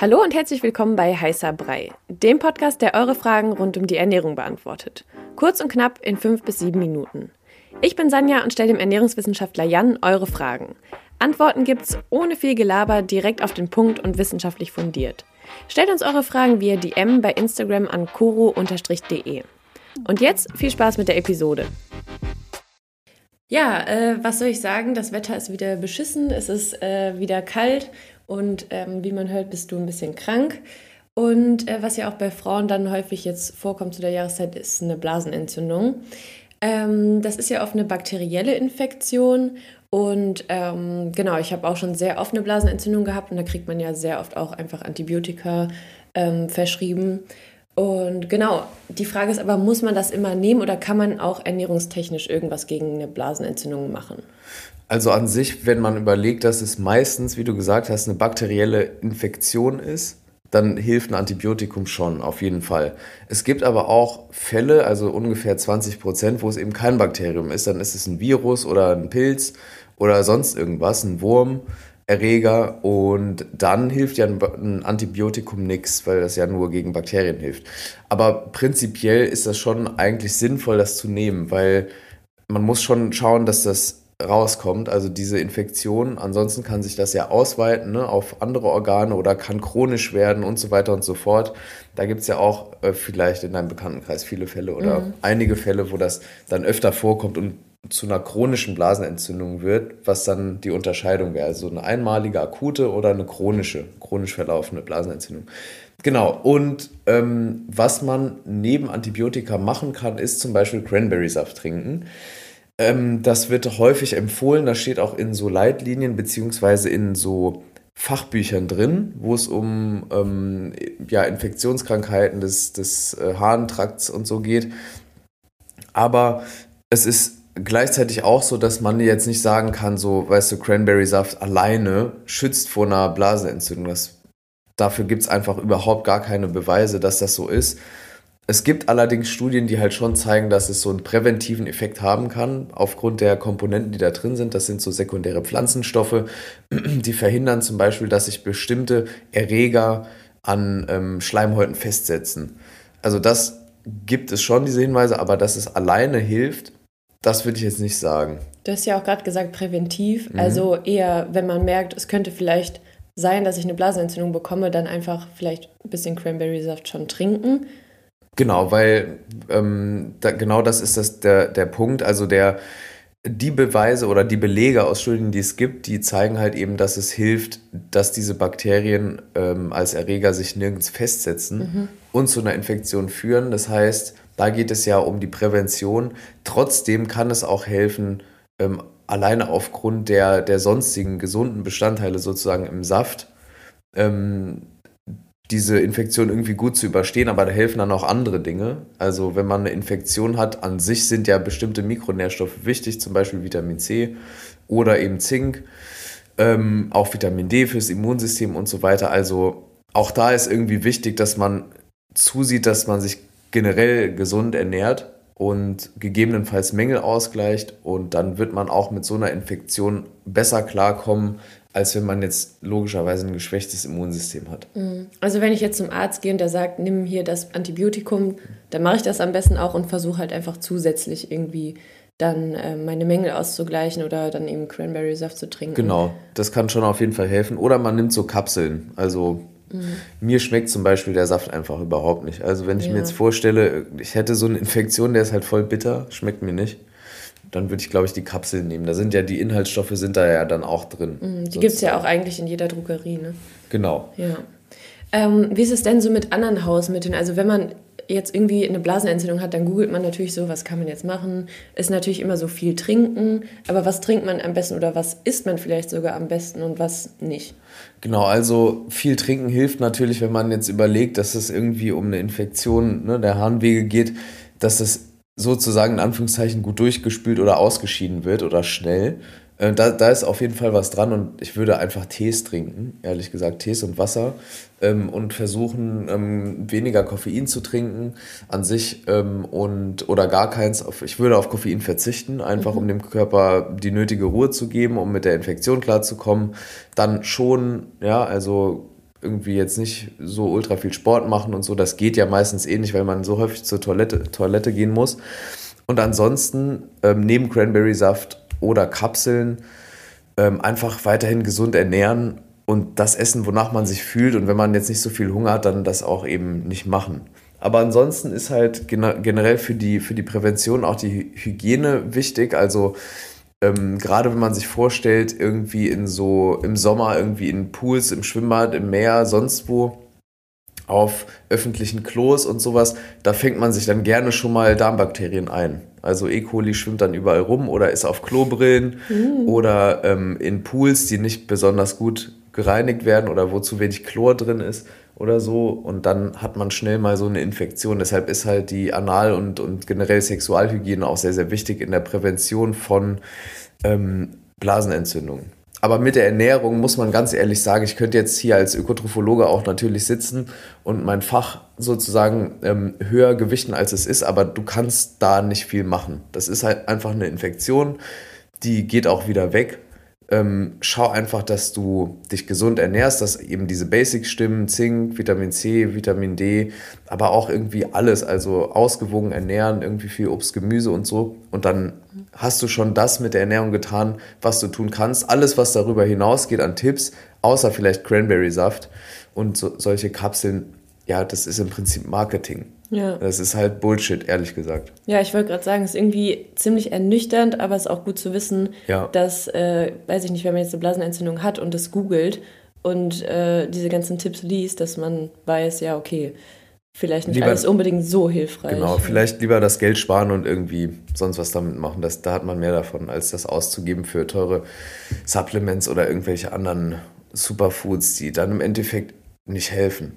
Hallo und herzlich willkommen bei Heißer Brei, dem Podcast, der eure Fragen rund um die Ernährung beantwortet. Kurz und knapp in fünf bis sieben Minuten. Ich bin Sanja und stelle dem Ernährungswissenschaftler Jan eure Fragen. Antworten gibt's ohne viel Gelaber, direkt auf den Punkt und wissenschaftlich fundiert. Stellt uns eure Fragen via DM bei Instagram an koro-de. Und jetzt viel Spaß mit der Episode. Ja, äh, was soll ich sagen? Das Wetter ist wieder beschissen, es ist äh, wieder kalt und ähm, wie man hört, bist du ein bisschen krank. Und äh, was ja auch bei Frauen dann häufig jetzt vorkommt zu der Jahreszeit, ist eine Blasenentzündung. Ähm, das ist ja oft eine bakterielle Infektion. Und ähm, genau, ich habe auch schon sehr oft eine Blasenentzündung gehabt und da kriegt man ja sehr oft auch einfach Antibiotika ähm, verschrieben. Und genau, die Frage ist aber, muss man das immer nehmen oder kann man auch ernährungstechnisch irgendwas gegen eine Blasenentzündung machen? Also an sich, wenn man überlegt, dass es meistens, wie du gesagt hast, eine bakterielle Infektion ist, dann hilft ein Antibiotikum schon, auf jeden Fall. Es gibt aber auch Fälle, also ungefähr 20 Prozent, wo es eben kein Bakterium ist. Dann ist es ein Virus oder ein Pilz oder sonst irgendwas, ein Wurm, Erreger und dann hilft ja ein Antibiotikum nichts, weil das ja nur gegen Bakterien hilft. Aber prinzipiell ist das schon eigentlich sinnvoll, das zu nehmen, weil man muss schon schauen, dass das rauskommt, also diese Infektion. Ansonsten kann sich das ja ausweiten ne, auf andere Organe oder kann chronisch werden und so weiter und so fort. Da gibt es ja auch äh, vielleicht in deinem Bekanntenkreis viele Fälle oder mhm. einige Fälle, wo das dann öfter vorkommt und zu einer chronischen Blasenentzündung wird, was dann die Unterscheidung wäre. Also eine einmalige akute oder eine chronische, chronisch verlaufende Blasenentzündung. Genau, und ähm, was man neben Antibiotika machen kann, ist zum Beispiel Cranberry-Saft trinken. Ähm, das wird häufig empfohlen, das steht auch in so Leitlinien beziehungsweise in so Fachbüchern drin, wo es um ähm, ja, Infektionskrankheiten des, des äh, Harntrakts und so geht. Aber es ist gleichzeitig auch so, dass man jetzt nicht sagen kann, so, weißt du, Cranberry-Saft alleine schützt vor einer Blasenentzündung. Das, dafür gibt es einfach überhaupt gar keine Beweise, dass das so ist. Es gibt allerdings Studien, die halt schon zeigen, dass es so einen präventiven Effekt haben kann, aufgrund der Komponenten, die da drin sind. Das sind so sekundäre Pflanzenstoffe, die verhindern zum Beispiel, dass sich bestimmte Erreger an ähm, Schleimhäuten festsetzen. Also das gibt es schon, diese Hinweise, aber dass es alleine hilft, das würde ich jetzt nicht sagen. Du hast ja auch gerade gesagt, präventiv. Mhm. Also eher, wenn man merkt, es könnte vielleicht sein, dass ich eine Blasenentzündung bekomme, dann einfach vielleicht ein bisschen Cranberry-Saft schon trinken Genau, weil ähm, da, genau das ist das der, der Punkt. Also der, die Beweise oder die Belege aus Studien, die es gibt, die zeigen halt eben, dass es hilft, dass diese Bakterien ähm, als Erreger sich nirgends festsetzen mhm. und zu einer Infektion führen. Das heißt, da geht es ja um die Prävention. Trotzdem kann es auch helfen, ähm, alleine aufgrund der, der sonstigen gesunden Bestandteile sozusagen im Saft, ähm, diese Infektion irgendwie gut zu überstehen, aber da helfen dann auch andere Dinge. Also wenn man eine Infektion hat, an sich sind ja bestimmte Mikronährstoffe wichtig, zum Beispiel Vitamin C oder eben Zink, ähm, auch Vitamin D fürs Immunsystem und so weiter. Also auch da ist irgendwie wichtig, dass man zusieht, dass man sich generell gesund ernährt und gegebenenfalls Mängel ausgleicht und dann wird man auch mit so einer Infektion besser klarkommen, als wenn man jetzt logischerweise ein geschwächtes Immunsystem hat. Mhm. Also wenn ich jetzt zum Arzt gehe und der sagt, nimm hier das Antibiotikum, dann mache ich das am besten auch und versuche halt einfach zusätzlich irgendwie dann äh, meine Mängel auszugleichen oder dann eben Cranberry-Saft zu trinken. Genau, das kann schon auf jeden Fall helfen. Oder man nimmt so Kapseln. Also mhm. mir schmeckt zum Beispiel der Saft einfach überhaupt nicht. Also wenn ich ja. mir jetzt vorstelle, ich hätte so eine Infektion, der ist halt voll bitter, schmeckt mir nicht dann würde ich, glaube ich, die Kapseln nehmen. Da sind ja die Inhaltsstoffe sind da ja dann auch drin. Mhm, die gibt es ja auch eigentlich in jeder Drogerie, ne? Genau. Ja. Ähm, wie ist es denn so mit anderen Hausmitteln? Also wenn man jetzt irgendwie eine Blasenentzündung hat, dann googelt man natürlich so, was kann man jetzt machen? Ist natürlich immer so viel trinken, aber was trinkt man am besten oder was isst man vielleicht sogar am besten und was nicht? Genau, also viel trinken hilft natürlich, wenn man jetzt überlegt, dass es irgendwie um eine Infektion ne, der Harnwege geht, dass es sozusagen in Anführungszeichen gut durchgespült oder ausgeschieden wird oder schnell. Äh, da, da ist auf jeden Fall was dran und ich würde einfach Tees trinken, ehrlich gesagt, Tees und Wasser ähm, und versuchen, ähm, weniger Koffein zu trinken an sich ähm, und oder gar keins. Auf, ich würde auf Koffein verzichten, einfach mhm. um dem Körper die nötige Ruhe zu geben, um mit der Infektion klarzukommen. Dann schon, ja, also irgendwie jetzt nicht so ultra viel Sport machen und so. Das geht ja meistens eh nicht, weil man so häufig zur Toilette, Toilette gehen muss. Und ansonsten ähm, neben Cranberry-Saft oder Kapseln ähm, einfach weiterhin gesund ernähren und das essen, wonach man sich fühlt. Und wenn man jetzt nicht so viel Hunger hat, dann das auch eben nicht machen. Aber ansonsten ist halt generell für die, für die Prävention auch die Hygiene wichtig. Also ähm, gerade wenn man sich vorstellt, irgendwie in so im Sommer irgendwie in Pools, im Schwimmbad, im Meer, sonst wo auf öffentlichen Klos und sowas, da fängt man sich dann gerne schon mal Darmbakterien ein. Also E. coli schwimmt dann überall rum oder ist auf Klobrillen mhm. oder ähm, in Pools, die nicht besonders gut gereinigt werden oder wo zu wenig Chlor drin ist oder so. Und dann hat man schnell mal so eine Infektion. Deshalb ist halt die Anal- und, und generell Sexualhygiene auch sehr, sehr wichtig in der Prävention von ähm, Blasenentzündungen. Aber mit der Ernährung muss man ganz ehrlich sagen, ich könnte jetzt hier als Ökotrophologe auch natürlich sitzen und mein Fach sozusagen ähm, höher gewichten, als es ist, aber du kannst da nicht viel machen. Das ist halt einfach eine Infektion, die geht auch wieder weg ähm, schau einfach, dass du dich gesund ernährst, dass eben diese Basics stimmen, Zink, Vitamin C, Vitamin D, aber auch irgendwie alles, also ausgewogen ernähren, irgendwie viel Obst, Gemüse und so. Und dann hast du schon das mit der Ernährung getan, was du tun kannst. Alles, was darüber hinausgeht an Tipps, außer vielleicht Cranberry-Saft und so, solche Kapseln, ja, das ist im Prinzip Marketing. Ja. Das ist halt Bullshit, ehrlich gesagt. Ja, ich wollte gerade sagen, es ist irgendwie ziemlich ernüchternd, aber es ist auch gut zu wissen, ja. dass, äh, weiß ich nicht, wenn man jetzt eine Blasenentzündung hat und das googelt und äh, diese ganzen Tipps liest, dass man weiß, ja, okay, vielleicht nicht lieber, alles unbedingt so hilfreich. Genau, vielleicht lieber das Geld sparen und irgendwie sonst was damit machen. Das, da hat man mehr davon, als das auszugeben für teure Supplements oder irgendwelche anderen Superfoods, die dann im Endeffekt nicht helfen.